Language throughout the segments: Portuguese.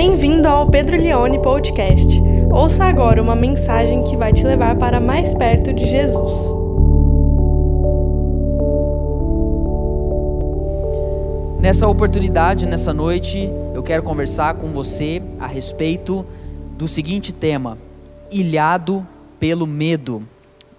Bem-vindo ao Pedro Leone Podcast. Ouça agora uma mensagem que vai te levar para mais perto de Jesus. Nessa oportunidade, nessa noite, eu quero conversar com você a respeito do seguinte tema: ilhado pelo medo.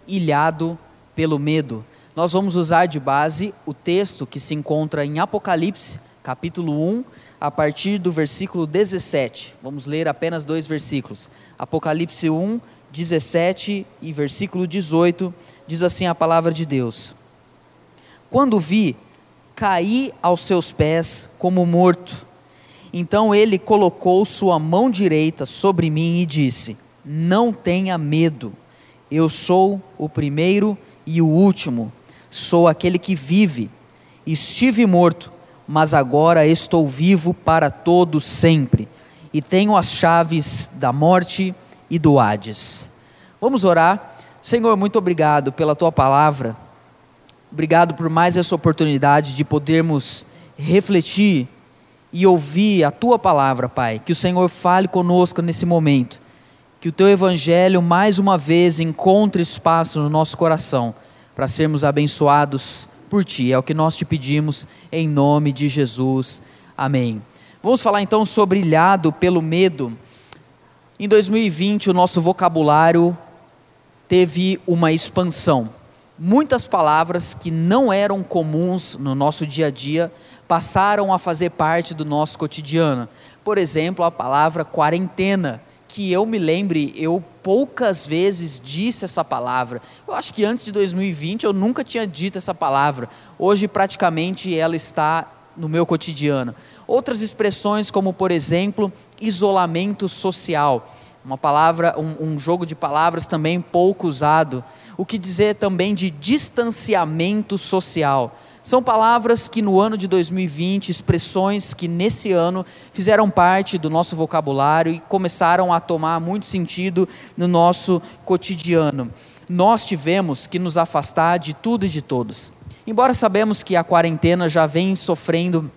Ilhado pelo medo. Nós vamos usar de base o texto que se encontra em Apocalipse, capítulo 1, a partir do versículo 17. Vamos ler apenas dois versículos. Apocalipse 1, 17 e versículo 18, diz assim a palavra de Deus: Quando vi, caí aos seus pés como morto. Então ele colocou sua mão direita sobre mim e disse: Não tenha medo, eu sou o primeiro e o último, sou aquele que vive. Estive morto mas agora estou vivo para todo sempre e tenho as chaves da morte e do Hades. Vamos orar. Senhor, muito obrigado pela tua palavra. Obrigado por mais essa oportunidade de podermos refletir e ouvir a tua palavra, Pai. Que o Senhor fale conosco nesse momento. Que o teu evangelho mais uma vez encontre espaço no nosso coração para sermos abençoados por ti. É o que nós te pedimos em nome de Jesus. Amém. Vamos falar então sobre ilhado pelo medo. Em 2020, o nosso vocabulário teve uma expansão. Muitas palavras que não eram comuns no nosso dia a dia passaram a fazer parte do nosso cotidiano. Por exemplo, a palavra quarentena que eu me lembre, eu poucas vezes disse essa palavra. Eu acho que antes de 2020 eu nunca tinha dito essa palavra. Hoje, praticamente, ela está no meu cotidiano. Outras expressões, como por exemplo, isolamento social. Uma palavra, um, um jogo de palavras também pouco usado. O que dizer também de distanciamento social são palavras que no ano de 2020, expressões que nesse ano fizeram parte do nosso vocabulário e começaram a tomar muito sentido no nosso cotidiano. Nós tivemos que nos afastar de tudo e de todos. Embora sabemos que a quarentena já vem sofrendo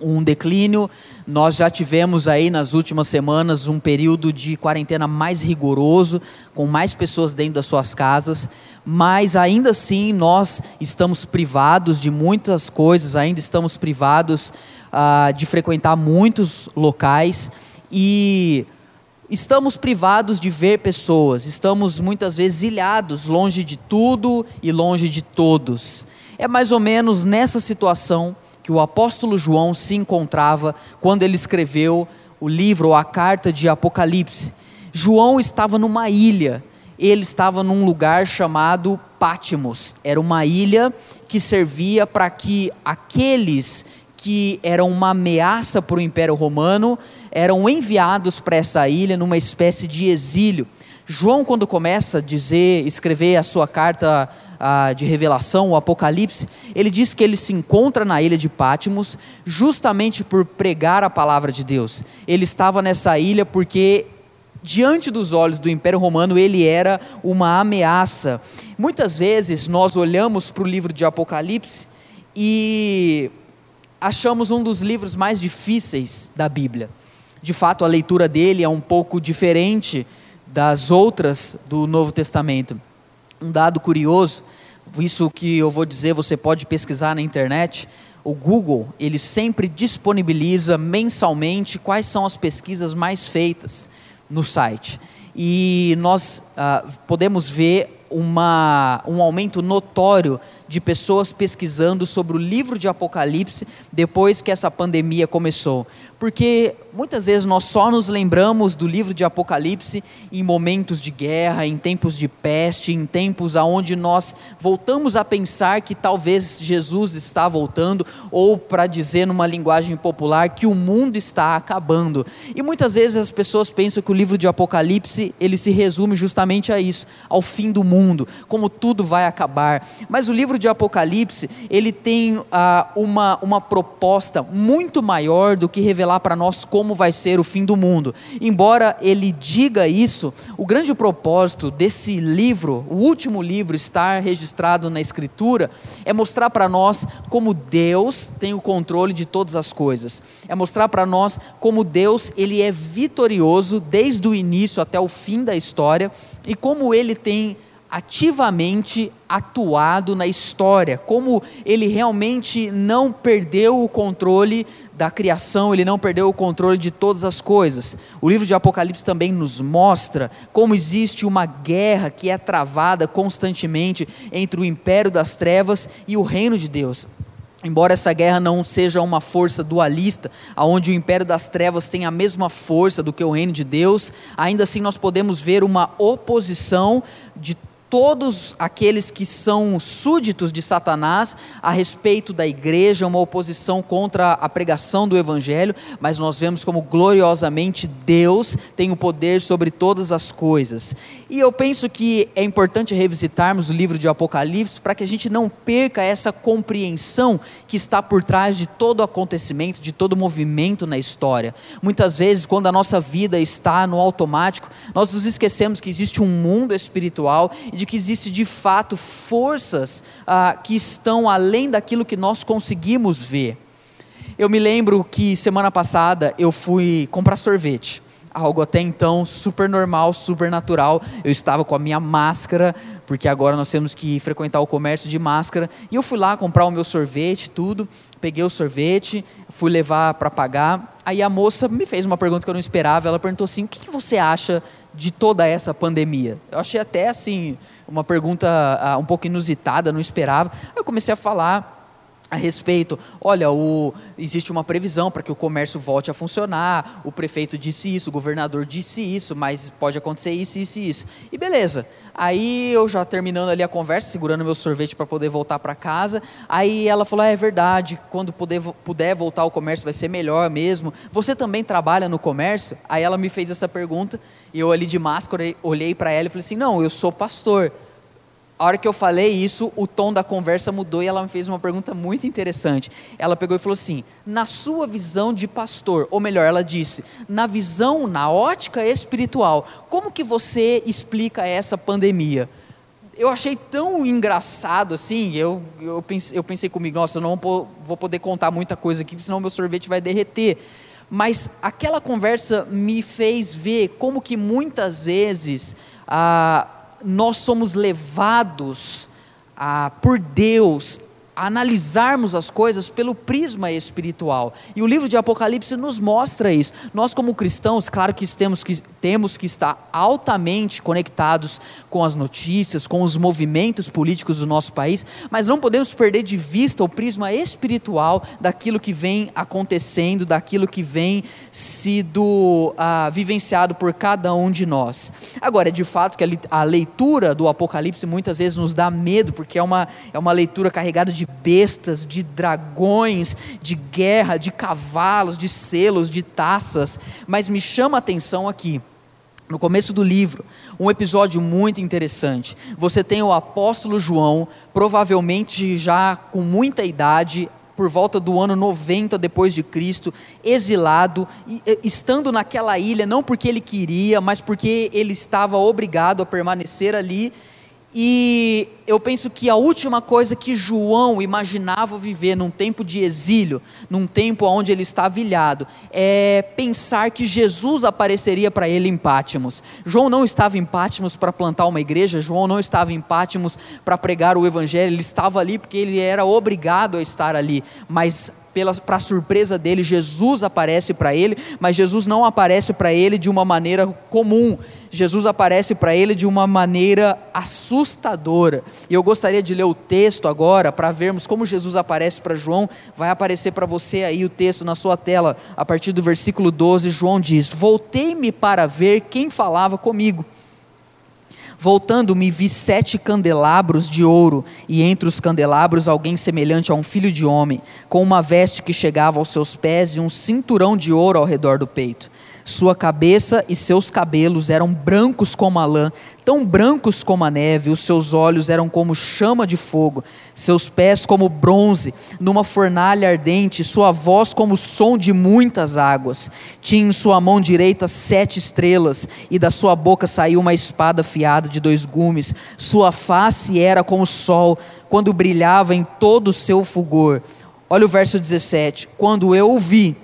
um declínio. Nós já tivemos aí nas últimas semanas um período de quarentena mais rigoroso, com mais pessoas dentro das suas casas, mas ainda assim nós estamos privados de muitas coisas, ainda estamos privados ah, de frequentar muitos locais e estamos privados de ver pessoas, estamos muitas vezes ilhados, longe de tudo e longe de todos. É mais ou menos nessa situação que o apóstolo João se encontrava quando ele escreveu o livro ou a carta de Apocalipse. João estava numa ilha, ele estava num lugar chamado Pátimos. Era uma ilha que servia para que aqueles que eram uma ameaça para o Império Romano eram enviados para essa ilha numa espécie de exílio. João, quando começa a dizer, escrever a sua carta de revelação, o Apocalipse, ele diz que ele se encontra na ilha de Pátimos justamente por pregar a palavra de Deus. Ele estava nessa ilha porque diante dos olhos do Império Romano, ele era uma ameaça. Muitas vezes nós olhamos para o livro de Apocalipse e achamos um dos livros mais difíceis da Bíblia. De fato, a leitura dele é um pouco diferente das outras do Novo Testamento. Um dado curioso isso que eu vou dizer, você pode pesquisar na internet. O Google, ele sempre disponibiliza mensalmente quais são as pesquisas mais feitas no site. E nós ah, podemos ver uma, um aumento notório de pessoas pesquisando sobre o livro de Apocalipse depois que essa pandemia começou. Porque muitas vezes nós só nos lembramos do livro de Apocalipse em momentos de guerra, em tempos de peste, em tempos aonde nós voltamos a pensar que talvez Jesus está voltando, ou para dizer numa linguagem popular que o mundo está acabando. E muitas vezes as pessoas pensam que o livro de Apocalipse ele se resume justamente a isso, ao fim do mundo, como tudo vai acabar. Mas o livro de Apocalipse, ele tem ah, uma, uma proposta muito maior do que revelar para nós como vai ser o fim do mundo. Embora ele diga isso, o grande propósito desse livro, o último livro estar registrado na Escritura, é mostrar para nós como Deus tem o controle de todas as coisas. É mostrar para nós como Deus ele é vitorioso desde o início até o fim da história e como ele tem ativamente atuado na história, como ele realmente não perdeu o controle da criação, ele não perdeu o controle de todas as coisas. O livro de Apocalipse também nos mostra como existe uma guerra que é travada constantemente entre o império das trevas e o reino de Deus. Embora essa guerra não seja uma força dualista, aonde o império das trevas tem a mesma força do que o reino de Deus, ainda assim nós podemos ver uma oposição de todos aqueles que são súditos de Satanás a respeito da igreja, uma oposição contra a pregação do evangelho, mas nós vemos como gloriosamente Deus tem o poder sobre todas as coisas. E eu penso que é importante revisitarmos o livro de Apocalipse para que a gente não perca essa compreensão que está por trás de todo acontecimento, de todo movimento na história. Muitas vezes, quando a nossa vida está no automático, nós nos esquecemos que existe um mundo espiritual e de de que existe de fato forças ah, que estão além daquilo que nós conseguimos ver. Eu me lembro que semana passada eu fui comprar sorvete algo até então super normal, super natural. Eu estava com a minha máscara, porque agora nós temos que frequentar o comércio de máscara. E eu fui lá comprar o meu sorvete, tudo. Peguei o sorvete, fui levar para pagar. Aí a moça me fez uma pergunta que eu não esperava. Ela perguntou assim: o que você acha de toda essa pandemia? Eu achei até assim uma pergunta uh, um pouco inusitada, não esperava. Eu comecei a falar a respeito, olha, o, existe uma previsão para que o comércio volte a funcionar, o prefeito disse isso, o governador disse isso, mas pode acontecer isso, isso e isso. E beleza. Aí eu já terminando ali a conversa, segurando meu sorvete para poder voltar para casa, aí ela falou, ah, é verdade, quando puder, puder voltar ao comércio vai ser melhor mesmo. Você também trabalha no comércio? Aí ela me fez essa pergunta, e eu ali de máscara olhei para ela e falei assim: Não, eu sou pastor. A hora que eu falei isso, o tom da conversa mudou e ela me fez uma pergunta muito interessante. Ela pegou e falou assim: Na sua visão de pastor, ou melhor, ela disse, na visão, na ótica espiritual, como que você explica essa pandemia? eu achei tão engraçado assim, eu, eu, pensei, eu pensei comigo, nossa, eu não vou poder contar muita coisa aqui, senão meu sorvete vai derreter mas aquela conversa me fez ver como que muitas vezes ah, nós somos levados ah, por Deus analisarmos as coisas pelo prisma espiritual. E o livro de Apocalipse nos mostra isso. Nós, como cristãos, claro que temos que, temos que estar altamente conectados com as notícias, com os movimentos políticos do nosso país, mas não podemos perder de vista o prisma espiritual daquilo que vem acontecendo, daquilo que vem sido ah, vivenciado por cada um de nós. Agora, é de fato que a leitura do Apocalipse muitas vezes nos dá medo, porque é uma, é uma leitura carregada de de bestas, de dragões, de guerra, de cavalos, de selos, de taças, mas me chama a atenção aqui. No começo do livro, um episódio muito interessante. Você tem o apóstolo João, provavelmente já com muita idade, por volta do ano 90 depois de Cristo, exilado, estando naquela ilha não porque ele queria, mas porque ele estava obrigado a permanecer ali e eu penso que a última coisa que João imaginava viver num tempo de exílio, num tempo onde ele estava ilhado, é pensar que Jesus apareceria para ele em Pátimos. João não estava em Pátimos para plantar uma igreja, João não estava em Pátimos para pregar o evangelho, ele estava ali porque ele era obrigado a estar ali, mas para surpresa dele, Jesus aparece para ele, mas Jesus não aparece para ele de uma maneira comum. Jesus aparece para ele de uma maneira assustadora. E eu gostaria de ler o texto agora para vermos como Jesus aparece para João. Vai aparecer para você aí o texto na sua tela, a partir do versículo 12. João diz: Voltei-me para ver quem falava comigo. Voltando-me, vi sete candelabros de ouro, e entre os candelabros alguém semelhante a um filho de homem, com uma veste que chegava aos seus pés e um cinturão de ouro ao redor do peito. Sua cabeça e seus cabelos eram brancos como a lã, tão brancos como a neve, os seus olhos eram como chama de fogo, seus pés como bronze numa fornalha ardente, sua voz como o som de muitas águas. Tinha em sua mão direita sete estrelas, e da sua boca saiu uma espada afiada de dois gumes. Sua face era como o sol, quando brilhava em todo o seu fulgor. Olha o verso 17: Quando eu o vi,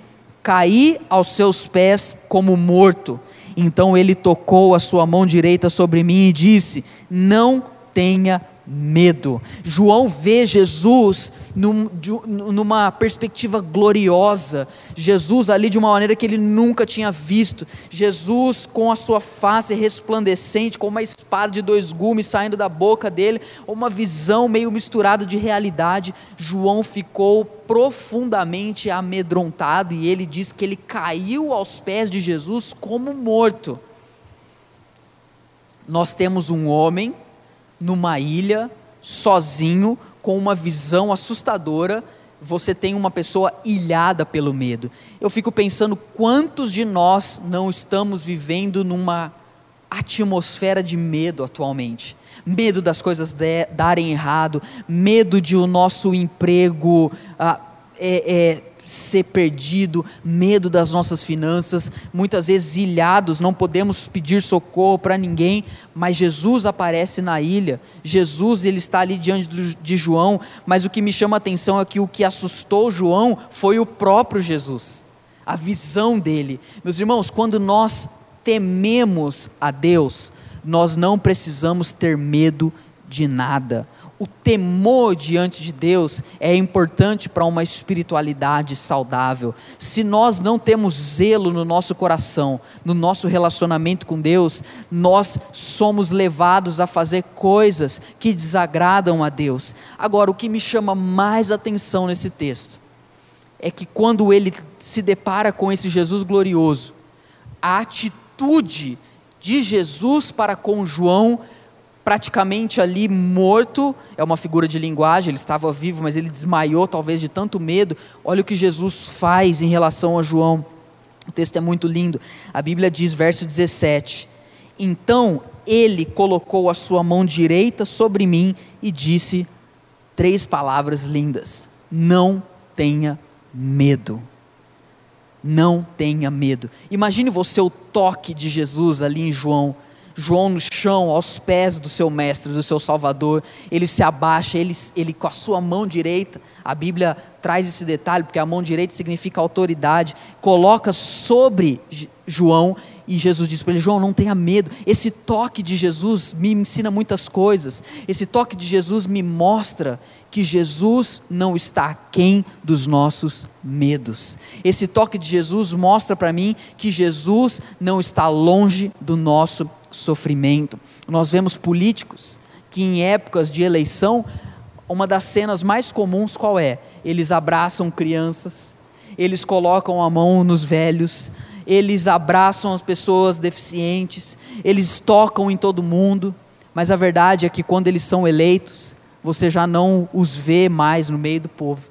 caí aos seus pés como morto. Então ele tocou a sua mão direita sobre mim e disse: Não tenha medo. João vê Jesus num, de, numa perspectiva gloriosa, Jesus ali de uma maneira que ele nunca tinha visto, Jesus com a sua face resplandecente, com uma espada de dois gumes saindo da boca dele, uma visão meio misturada de realidade. João ficou profundamente amedrontado e ele diz que ele caiu aos pés de Jesus como morto. Nós temos um homem numa ilha, sozinho, com uma visão assustadora, você tem uma pessoa ilhada pelo medo. Eu fico pensando quantos de nós não estamos vivendo numa atmosfera de medo atualmente. Medo das coisas de, darem errado, medo de o nosso emprego ah, é, é, ser perdido, medo das nossas finanças, muitas vezes ilhados, não podemos pedir socorro para ninguém, mas Jesus aparece na ilha, Jesus ele está ali diante de João, mas o que me chama a atenção é que o que assustou João foi o próprio Jesus, a visão dele. Meus irmãos, quando nós tememos a Deus, nós não precisamos ter medo de nada o temor diante de Deus é importante para uma espiritualidade saudável. Se nós não temos zelo no nosso coração, no nosso relacionamento com Deus, nós somos levados a fazer coisas que desagradam a Deus. Agora, o que me chama mais atenção nesse texto é que quando ele se depara com esse Jesus glorioso, a atitude de Jesus para com João praticamente ali morto, é uma figura de linguagem, ele estava vivo, mas ele desmaiou talvez de tanto medo. Olha o que Jesus faz em relação a João. O texto é muito lindo. A Bíblia diz, verso 17: Então ele colocou a sua mão direita sobre mim e disse três palavras lindas: Não tenha medo. Não tenha medo. Imagine você o toque de Jesus ali em João João no chão, aos pés do seu mestre, do seu salvador, ele se abaixa, ele, ele com a sua mão direita, a Bíblia traz esse detalhe, porque a mão direita significa autoridade, coloca sobre João e Jesus diz para ele: João, não tenha medo. Esse toque de Jesus me ensina muitas coisas. Esse toque de Jesus me mostra que Jesus não está aquém dos nossos medos. Esse toque de Jesus mostra para mim que Jesus não está longe do nosso sofrimento. Nós vemos políticos que em épocas de eleição, uma das cenas mais comuns qual é? Eles abraçam crianças, eles colocam a mão nos velhos, eles abraçam as pessoas deficientes, eles tocam em todo mundo, mas a verdade é que quando eles são eleitos, você já não os vê mais no meio do povo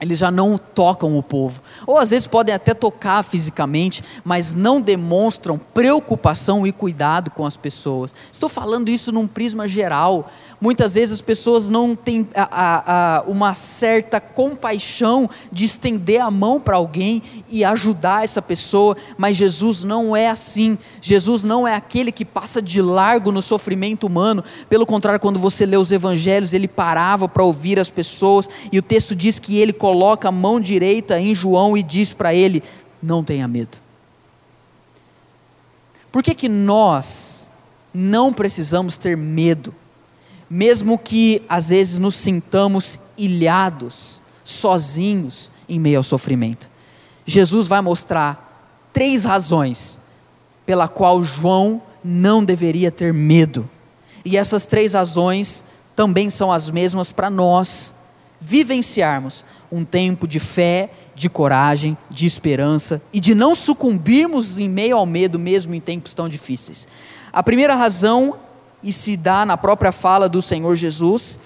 eles já não tocam o povo. Ou às vezes podem até tocar fisicamente, mas não demonstram preocupação e cuidado com as pessoas. Estou falando isso num prisma geral. Muitas vezes as pessoas não têm a, a, a, uma certa compaixão de estender a mão para alguém e ajudar essa pessoa, mas Jesus não é assim. Jesus não é aquele que passa de largo no sofrimento humano. Pelo contrário, quando você lê os evangelhos, ele parava para ouvir as pessoas e o texto diz que ele coloca a mão direita em João e diz para ele: Não tenha medo. Por que, que nós não precisamos ter medo? Mesmo que às vezes nos sintamos ilhados, sozinhos em meio ao sofrimento. Jesus vai mostrar três razões pela qual João não deveria ter medo. E essas três razões também são as mesmas para nós vivenciarmos um tempo de fé, de coragem, de esperança e de não sucumbirmos em meio ao medo, mesmo em tempos tão difíceis. A primeira razão e se dá na própria fala do Senhor Jesus.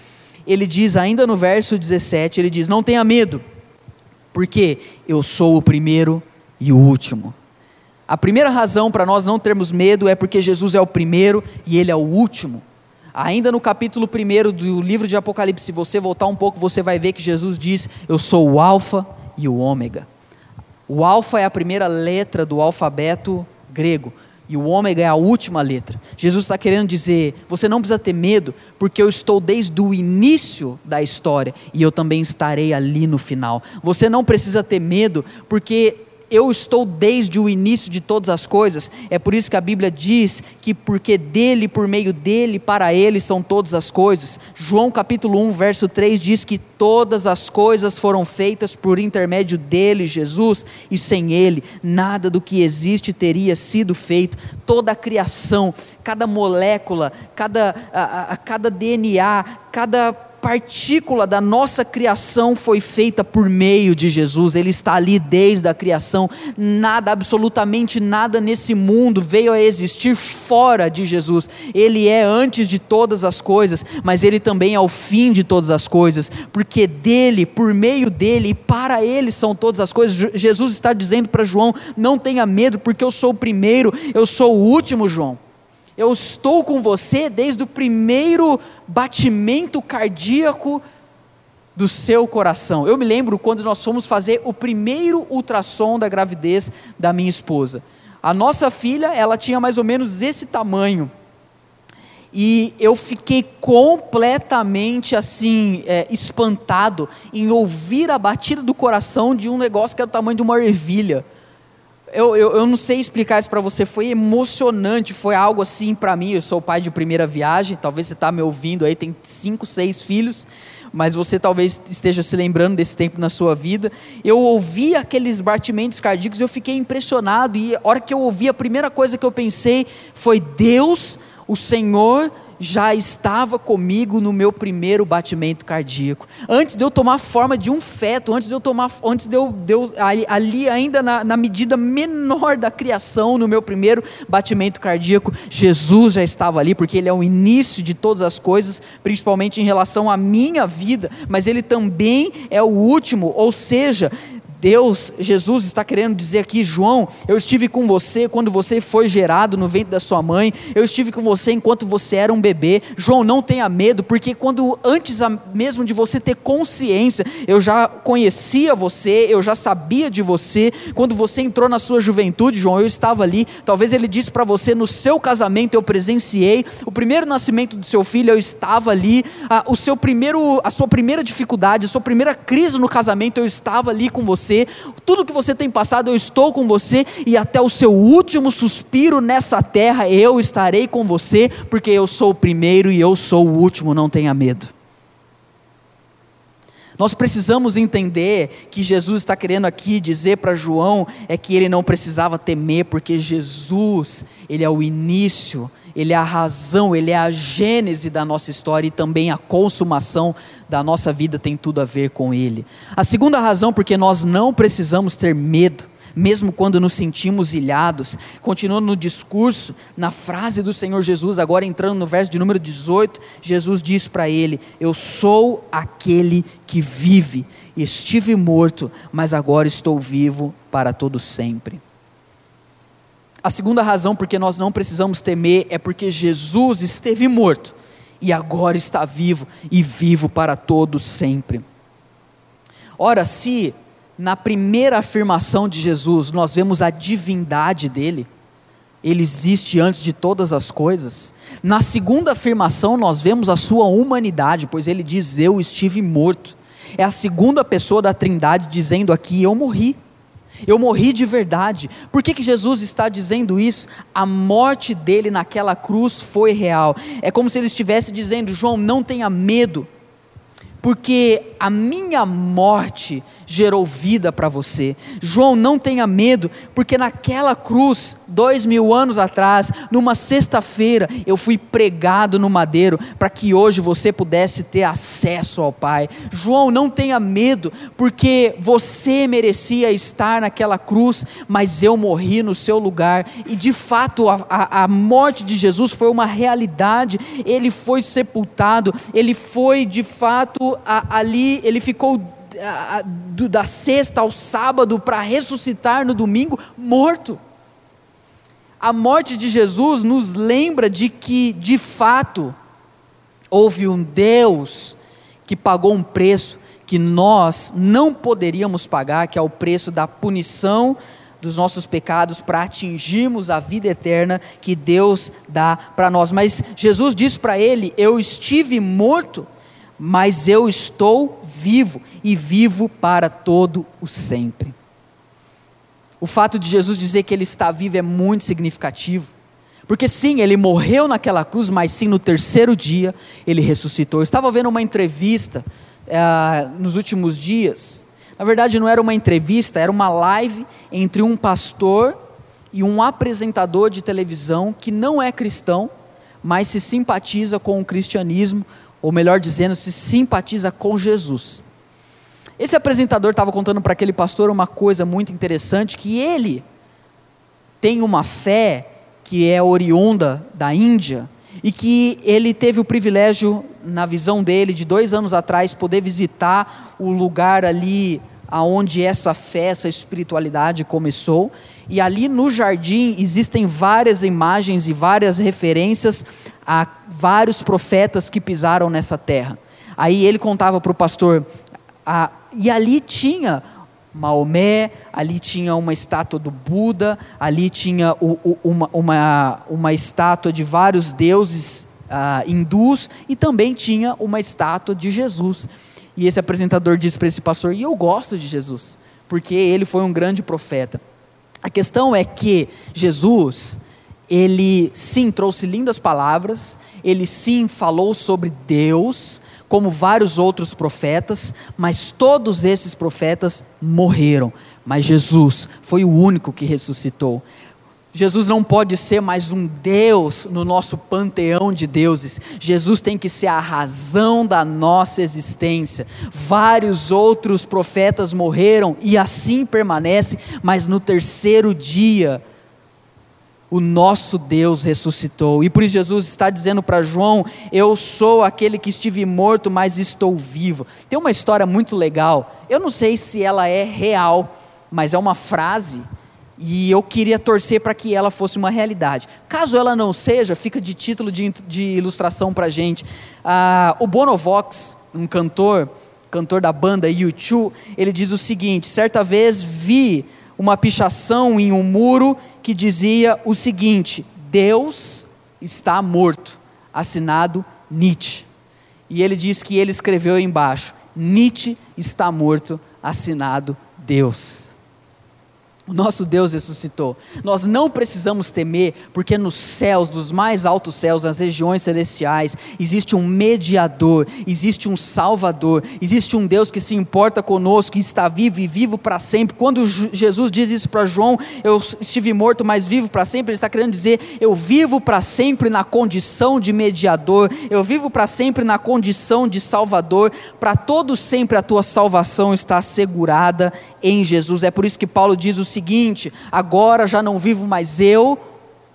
Ele diz, ainda no verso 17, ele diz: Não tenha medo, porque eu sou o primeiro e o último. A primeira razão para nós não termos medo é porque Jesus é o primeiro e ele é o último. Ainda no capítulo 1 do livro de Apocalipse, se você voltar um pouco, você vai ver que Jesus diz: Eu sou o Alfa e o Ômega. O Alfa é a primeira letra do alfabeto grego. E o ômega é a última letra. Jesus está querendo dizer: você não precisa ter medo, porque eu estou desde o início da história e eu também estarei ali no final. Você não precisa ter medo, porque eu estou desde o início de todas as coisas. É por isso que a Bíblia diz que porque dele, por meio dele, para ele são todas as coisas. João capítulo 1, verso 3 diz que todas as coisas foram feitas por intermédio dele, Jesus, e sem ele nada do que existe teria sido feito. Toda a criação, cada molécula, cada, a, a, cada DNA, cada partícula da nossa criação foi feita por meio de Jesus, Ele está ali desde a criação. Nada, absolutamente nada nesse mundo veio a existir fora de Jesus. Ele é antes de todas as coisas, mas Ele também é o fim de todas as coisas, porque dele, por meio dele e para Ele são todas as coisas. Jesus está dizendo para João: não tenha medo, porque eu sou o primeiro, eu sou o último, João. Eu estou com você desde o primeiro batimento cardíaco do seu coração. Eu me lembro quando nós fomos fazer o primeiro ultrassom da gravidez da minha esposa. A nossa filha, ela tinha mais ou menos esse tamanho. E eu fiquei completamente assim, é, espantado em ouvir a batida do coração de um negócio que era o tamanho de uma ervilha eu, eu, eu não sei explicar isso para você, foi emocionante, foi algo assim para mim. Eu sou pai de primeira viagem, talvez você está me ouvindo aí, tem cinco, seis filhos, mas você talvez esteja se lembrando desse tempo na sua vida. Eu ouvi aqueles batimentos cardíacos, eu fiquei impressionado, e a hora que eu ouvi, a primeira coisa que eu pensei foi: Deus, o Senhor já estava comigo no meu primeiro batimento cardíaco. Antes de eu tomar forma de um feto, antes de eu tomar, antes de eu, de eu ali, ainda na, na medida menor da criação, no meu primeiro batimento cardíaco, Jesus já estava ali, porque Ele é o início de todas as coisas, principalmente em relação à minha vida, mas Ele também é o último, ou seja, Deus, Jesus está querendo dizer aqui, João, eu estive com você quando você foi gerado no ventre da sua mãe, eu estive com você enquanto você era um bebê. João, não tenha medo, porque quando antes mesmo de você ter consciência, eu já conhecia você, eu já sabia de você. Quando você entrou na sua juventude, João, eu estava ali. Talvez ele disse para você no seu casamento eu presenciei o primeiro nascimento do seu filho, eu estava ali. Ah, o seu primeiro, a sua primeira dificuldade, a sua primeira crise no casamento, eu estava ali com você você, tudo que você tem passado, eu estou com você, e até o seu último suspiro nessa terra, eu estarei com você, porque eu sou o primeiro e eu sou o último, não tenha medo. Nós precisamos entender que Jesus está querendo aqui dizer para João é que ele não precisava temer, porque Jesus, ele é o início ele é a razão, ele é a gênese da nossa história e também a consumação da nossa vida tem tudo a ver com ele. A segunda razão, porque nós não precisamos ter medo, mesmo quando nos sentimos ilhados, continuando no discurso, na frase do Senhor Jesus, agora entrando no verso de número 18, Jesus diz para ele: Eu sou aquele que vive, estive morto, mas agora estou vivo para todo sempre. A segunda razão porque nós não precisamos temer é porque Jesus esteve morto e agora está vivo e vivo para todos sempre. Ora, se na primeira afirmação de Jesus nós vemos a divindade dele, ele existe antes de todas as coisas. Na segunda afirmação nós vemos a sua humanidade, pois ele diz: Eu estive morto. É a segunda pessoa da Trindade dizendo aqui: Eu morri. Eu morri de verdade. Por que, que Jesus está dizendo isso? A morte dele naquela cruz foi real. É como se ele estivesse dizendo: João, não tenha medo, porque a minha morte gerou vida para você. João, não tenha medo, porque naquela cruz, dois mil anos atrás, numa sexta-feira, eu fui pregado no madeiro para que hoje você pudesse ter acesso ao Pai. João, não tenha medo, porque você merecia estar naquela cruz, mas eu morri no seu lugar, e de fato a, a, a morte de Jesus foi uma realidade, ele foi sepultado, ele foi de fato a, ali, ele ficou da sexta ao sábado para ressuscitar no domingo morto. a morte de Jesus nos lembra de que, de fato, houve um Deus que pagou um preço que nós não poderíamos pagar, que é o preço da punição dos nossos pecados para atingirmos a vida eterna que Deus dá para nós. Mas Jesus disse para ele: Eu estive morto, mas eu estou vivo e vivo para todo o sempre. O fato de Jesus dizer que ele está vivo é muito significativo. Porque sim, ele morreu naquela cruz, mas sim, no terceiro dia ele ressuscitou. Eu estava vendo uma entrevista é, nos últimos dias. Na verdade, não era uma entrevista, era uma live entre um pastor e um apresentador de televisão que não é cristão, mas se simpatiza com o cristianismo, ou melhor dizendo, se simpatiza com Jesus. Esse apresentador estava contando para aquele pastor uma coisa muito interessante, que ele tem uma fé que é oriunda da Índia, e que ele teve o privilégio, na visão dele, de dois anos atrás, poder visitar o lugar ali aonde essa fé, essa espiritualidade começou. E ali no jardim existem várias imagens e várias referências a vários profetas que pisaram nessa terra. Aí ele contava para o pastor, a, e ali tinha Maomé, ali tinha uma estátua do Buda, ali tinha o, o, uma, uma, uma estátua de vários deuses uh, hindus e também tinha uma estátua de Jesus. E esse apresentador disse para esse pastor: E eu gosto de Jesus, porque ele foi um grande profeta. A questão é que Jesus, ele sim trouxe lindas palavras, ele sim falou sobre Deus, como vários outros profetas, mas todos esses profetas morreram. Mas Jesus foi o único que ressuscitou. Jesus não pode ser mais um Deus no nosso panteão de deuses. Jesus tem que ser a razão da nossa existência. Vários outros profetas morreram e assim permanece, mas no terceiro dia o nosso Deus ressuscitou. E por isso Jesus está dizendo para João: Eu sou aquele que estive morto, mas estou vivo. Tem uma história muito legal. Eu não sei se ela é real, mas é uma frase. E eu queria torcer para que ela fosse uma realidade. Caso ela não seja, fica de título de, de ilustração para a gente. Ah, o Bonovox, um cantor, cantor da banda U2, ele diz o seguinte: certa vez vi uma pichação em um muro que dizia o seguinte: Deus está morto, assinado Nietzsche. E ele diz que ele escreveu embaixo: Nietzsche está morto, assinado Deus. O nosso Deus ressuscitou. Nós não precisamos temer, porque nos céus, dos mais altos céus, nas regiões celestiais, existe um mediador, existe um salvador, existe um Deus que se importa conosco, que está vivo e vivo para sempre. Quando Jesus diz isso para João, eu estive morto, mas vivo para sempre, ele está querendo dizer, eu vivo para sempre na condição de mediador, eu vivo para sempre na condição de salvador, para todo sempre a tua salvação está assegurada em Jesus. É por isso que Paulo diz o seguinte: agora já não vivo mais eu,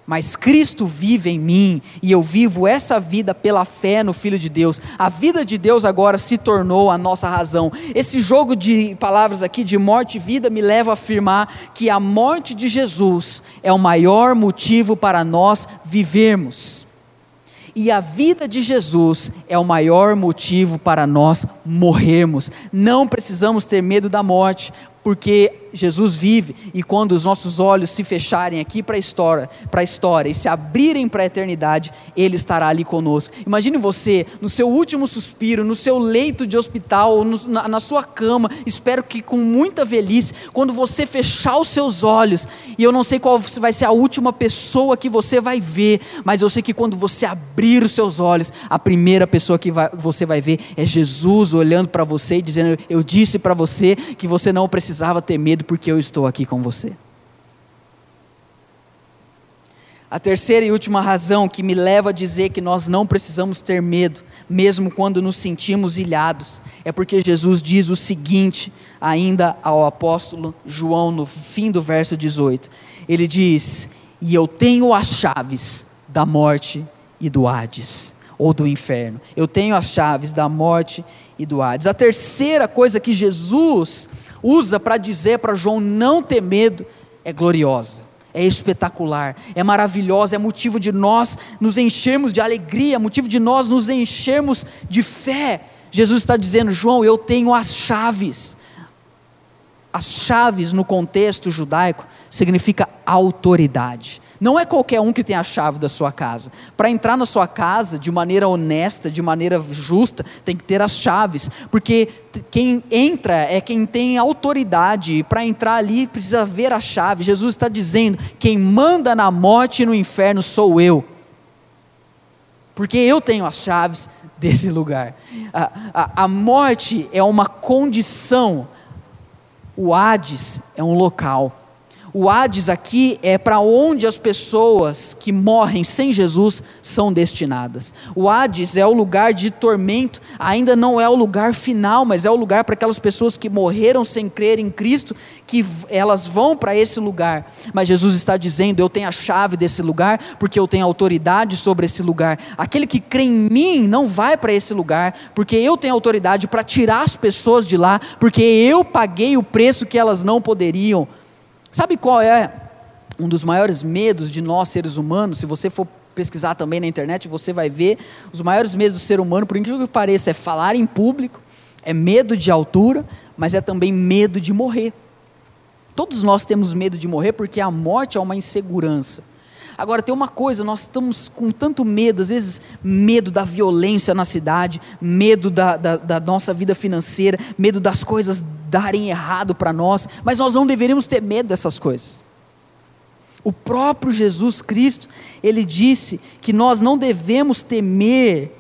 mas Cristo vive em mim, e eu vivo essa vida pela fé no Filho de Deus. A vida de Deus agora se tornou a nossa razão. Esse jogo de palavras aqui, de morte e vida, me leva a afirmar que a morte de Jesus é o maior motivo para nós vivermos. E a vida de Jesus é o maior motivo para nós morrermos. Não precisamos ter medo da morte, porque Jesus vive e quando os nossos olhos se fecharem aqui para a história, para a história e se abrirem para a eternidade, ele estará ali conosco. Imagine você no seu último suspiro, no seu leito de hospital, no, na, na, sua cama, espero que com muita velhice, quando você fechar os seus olhos, e eu não sei qual vai ser a última pessoa que você vai ver, mas eu sei que quando você abrir os seus olhos, a primeira pessoa que vai, você vai ver é Jesus olhando para você e dizendo: "Eu disse para você que você não precisava ter medo medo porque eu estou aqui com você. A terceira e última razão que me leva a dizer que nós não precisamos ter medo, mesmo quando nos sentimos ilhados, é porque Jesus diz o seguinte, ainda ao apóstolo João, no fim do verso 18: ele diz: E eu tenho as chaves da morte e do Hades, ou do inferno. Eu tenho as chaves da morte e do Hades. A terceira coisa que Jesus usa para dizer para João não ter medo é gloriosa, é espetacular, é maravilhosa, é motivo de nós nos enchermos de alegria, é motivo de nós nos enchermos de fé. Jesus está dizendo, João, eu tenho as chaves. As chaves no contexto judaico significa autoridade. Não é qualquer um que tem a chave da sua casa. Para entrar na sua casa de maneira honesta, de maneira justa, tem que ter as chaves, porque quem entra é quem tem autoridade. Para entrar ali precisa ver a chave. Jesus está dizendo: quem manda na morte e no inferno sou eu, porque eu tenho as chaves desse lugar. A, a, a morte é uma condição, o Hades é um local. O Hades aqui é para onde as pessoas que morrem sem Jesus são destinadas. O Hades é o lugar de tormento, ainda não é o lugar final, mas é o lugar para aquelas pessoas que morreram sem crer em Cristo, que elas vão para esse lugar. Mas Jesus está dizendo: Eu tenho a chave desse lugar, porque eu tenho autoridade sobre esse lugar. Aquele que crê em mim não vai para esse lugar, porque eu tenho autoridade para tirar as pessoas de lá, porque eu paguei o preço que elas não poderiam Sabe qual é um dos maiores medos de nós seres humanos? Se você for pesquisar também na internet, você vai ver os maiores medos do ser humano, por incrível que pareça, é falar em público, é medo de altura, mas é também medo de morrer. Todos nós temos medo de morrer porque a morte é uma insegurança. Agora, tem uma coisa, nós estamos com tanto medo, às vezes, medo da violência na cidade, medo da, da, da nossa vida financeira, medo das coisas darem errado para nós, mas nós não deveríamos ter medo dessas coisas. O próprio Jesus Cristo, ele disse que nós não devemos temer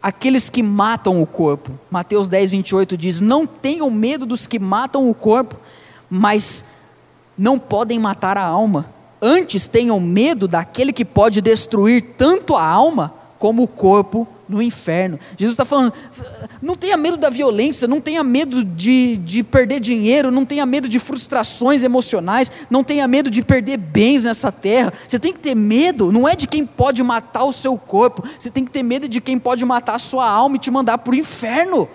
aqueles que matam o corpo. Mateus 10, 28 diz: Não tenham medo dos que matam o corpo, mas não podem matar a alma. Antes tenham medo daquele que pode destruir tanto a alma como o corpo no inferno. Jesus está falando: não tenha medo da violência, não tenha medo de, de perder dinheiro, não tenha medo de frustrações emocionais, não tenha medo de perder bens nessa terra. Você tem que ter medo, não é de quem pode matar o seu corpo, você tem que ter medo de quem pode matar a sua alma e te mandar para o inferno.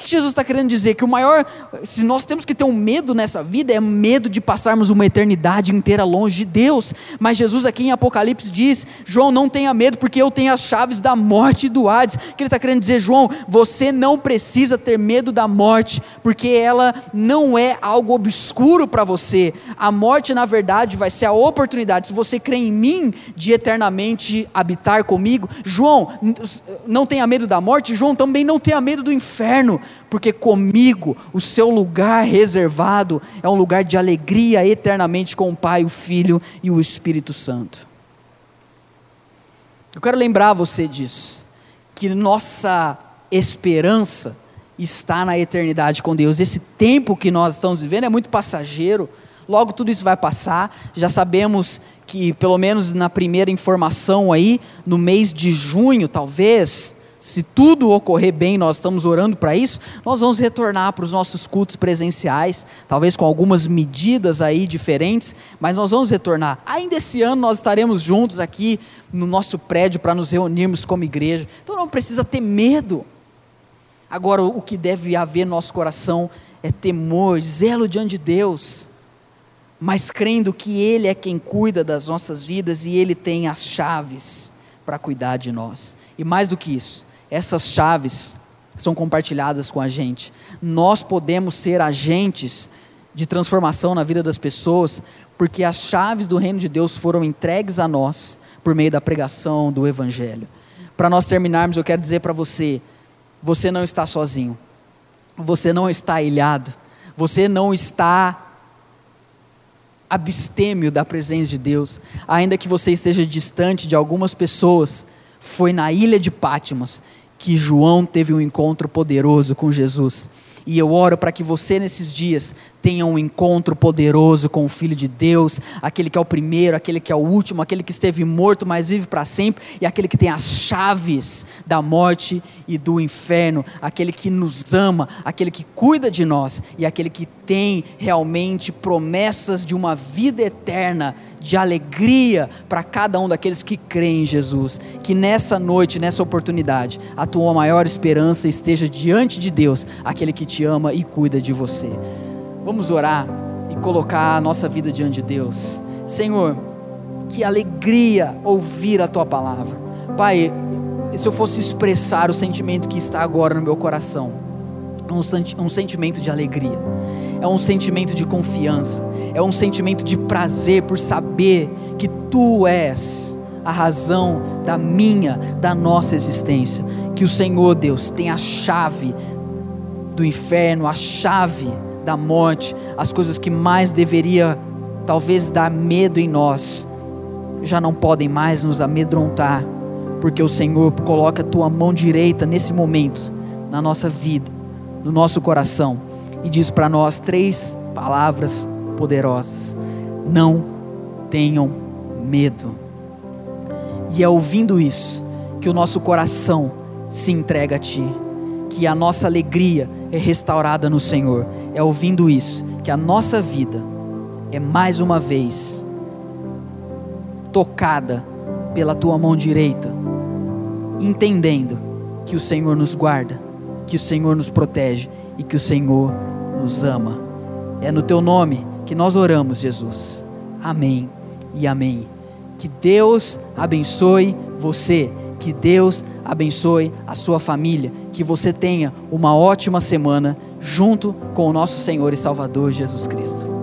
Que Jesus está querendo dizer? Que o maior, se nós temos que ter um medo nessa vida, é medo de passarmos uma eternidade inteira longe de Deus. Mas Jesus aqui em Apocalipse diz: João, não tenha medo, porque eu tenho as chaves da morte e do Hades. Que ele está querendo dizer, João? Você não precisa ter medo da morte, porque ela não é algo obscuro para você. A morte, na verdade, vai ser a oportunidade, se você crê em mim, de eternamente habitar comigo. João, não tenha medo da morte, João também não tenha medo do inferno porque comigo o seu lugar reservado é um lugar de alegria eternamente com o Pai, o Filho e o Espírito Santo. Eu quero lembrar você disso, que nossa esperança está na eternidade com Deus. Esse tempo que nós estamos vivendo é muito passageiro. Logo tudo isso vai passar. Já sabemos que pelo menos na primeira informação aí, no mês de junho, talvez, se tudo ocorrer bem, nós estamos orando para isso, nós vamos retornar para os nossos cultos presenciais, talvez com algumas medidas aí diferentes, mas nós vamos retornar. Ainda esse ano nós estaremos juntos aqui no nosso prédio para nos reunirmos como igreja. Então não precisa ter medo. Agora o que deve haver no nosso coração é temor, zelo diante de Deus, mas crendo que Ele é quem cuida das nossas vidas e Ele tem as chaves para cuidar de nós. E mais do que isso, essas chaves são compartilhadas com a gente. Nós podemos ser agentes de transformação na vida das pessoas, porque as chaves do reino de Deus foram entregues a nós por meio da pregação do Evangelho. Para nós terminarmos, eu quero dizer para você: você não está sozinho, você não está ilhado, você não está abstêmio da presença de Deus, ainda que você esteja distante de algumas pessoas. Foi na ilha de Pátimos que João teve um encontro poderoso com Jesus. E eu oro para que você, nesses dias, tenha um encontro poderoso com o Filho de Deus, aquele que é o primeiro, aquele que é o último, aquele que esteve morto, mas vive para sempre, e aquele que tem as chaves da morte e do inferno, aquele que nos ama, aquele que cuida de nós, e aquele que tem realmente promessas de uma vida eterna de alegria para cada um daqueles que creem em Jesus. Que nessa noite, nessa oportunidade, a tua maior esperança esteja diante de Deus, aquele que te ama e cuida de você. Vamos orar e colocar a nossa vida diante de Deus. Senhor, que alegria ouvir a tua palavra. Pai, se eu fosse expressar o sentimento que está agora no meu coração, é um, sentimento de alegria, é um sentimento de confiança, é um sentimento de prazer por saber que tu és a razão da minha, da nossa existência. Que o Senhor, Deus, tem a chave do inferno, a chave da morte, as coisas que mais deveria talvez dar medo em nós, já não podem mais nos amedrontar, porque o Senhor coloca a tua mão direita nesse momento na nossa vida, no nosso coração e diz para nós três palavras poderosas: não tenham medo. E é ouvindo isso que o nosso coração se entrega a Ti, que a nossa alegria é restaurada no Senhor. É ouvindo isso que a nossa vida é mais uma vez tocada pela Tua mão direita, entendendo que o Senhor nos guarda, que o Senhor nos protege e que o Senhor nos ama. É no Teu nome que nós oramos, Jesus. Amém e amém. Que Deus abençoe você. Que Deus abençoe a sua família. Que você tenha uma ótima semana junto com o nosso Senhor e Salvador Jesus Cristo.